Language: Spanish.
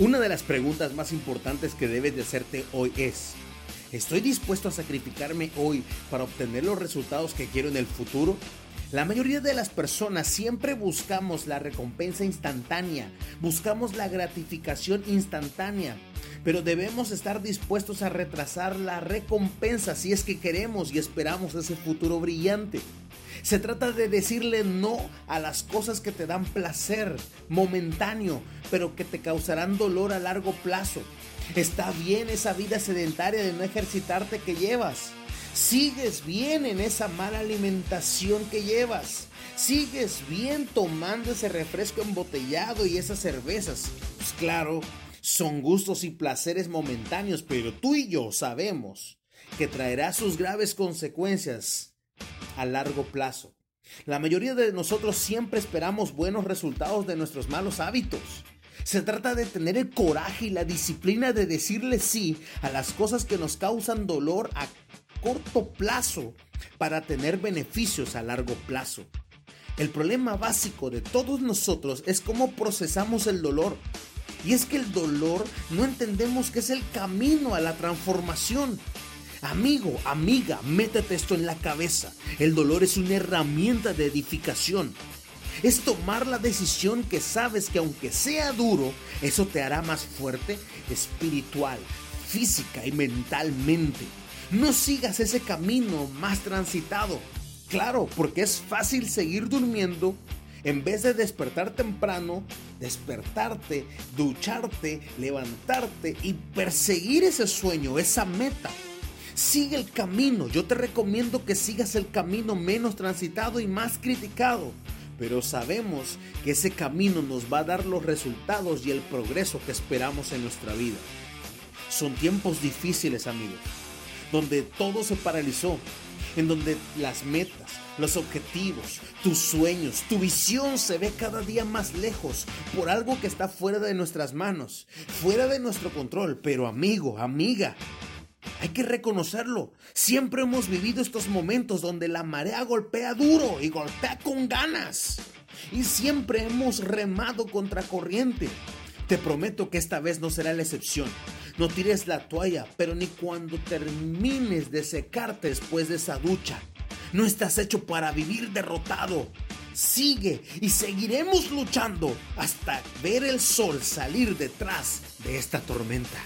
Una de las preguntas más importantes que debes de hacerte hoy es, ¿estoy dispuesto a sacrificarme hoy para obtener los resultados que quiero en el futuro? La mayoría de las personas siempre buscamos la recompensa instantánea, buscamos la gratificación instantánea, pero debemos estar dispuestos a retrasar la recompensa si es que queremos y esperamos ese futuro brillante. Se trata de decirle no a las cosas que te dan placer momentáneo, pero que te causarán dolor a largo plazo. Está bien esa vida sedentaria de no ejercitarte que llevas. Sigues bien en esa mala alimentación que llevas. Sigues bien tomando ese refresco embotellado y esas cervezas. Pues claro, son gustos y placeres momentáneos, pero tú y yo sabemos que traerá sus graves consecuencias a largo plazo. La mayoría de nosotros siempre esperamos buenos resultados de nuestros malos hábitos. Se trata de tener el coraje y la disciplina de decirle sí a las cosas que nos causan dolor a corto plazo para tener beneficios a largo plazo. El problema básico de todos nosotros es cómo procesamos el dolor. Y es que el dolor no entendemos que es el camino a la transformación. Amigo, amiga, métete esto en la cabeza. El dolor es una herramienta de edificación. Es tomar la decisión que sabes que aunque sea duro, eso te hará más fuerte espiritual, física y mentalmente. No sigas ese camino más transitado. Claro, porque es fácil seguir durmiendo en vez de despertar temprano, despertarte, ducharte, levantarte y perseguir ese sueño, esa meta. Sigue el camino. Yo te recomiendo que sigas el camino menos transitado y más criticado. Pero sabemos que ese camino nos va a dar los resultados y el progreso que esperamos en nuestra vida. Son tiempos difíciles, amigos, donde todo se paralizó, en donde las metas, los objetivos, tus sueños, tu visión se ve cada día más lejos por algo que está fuera de nuestras manos, fuera de nuestro control. Pero amigo, amiga, hay que reconocerlo. Siempre hemos vivido estos momentos donde la marea golpea duro y golpea con ganas. Y siempre hemos remado contra corriente. Te prometo que esta vez no será la excepción. No tires la toalla, pero ni cuando termines de secarte después de esa ducha. No estás hecho para vivir derrotado. Sigue y seguiremos luchando hasta ver el sol salir detrás de esta tormenta.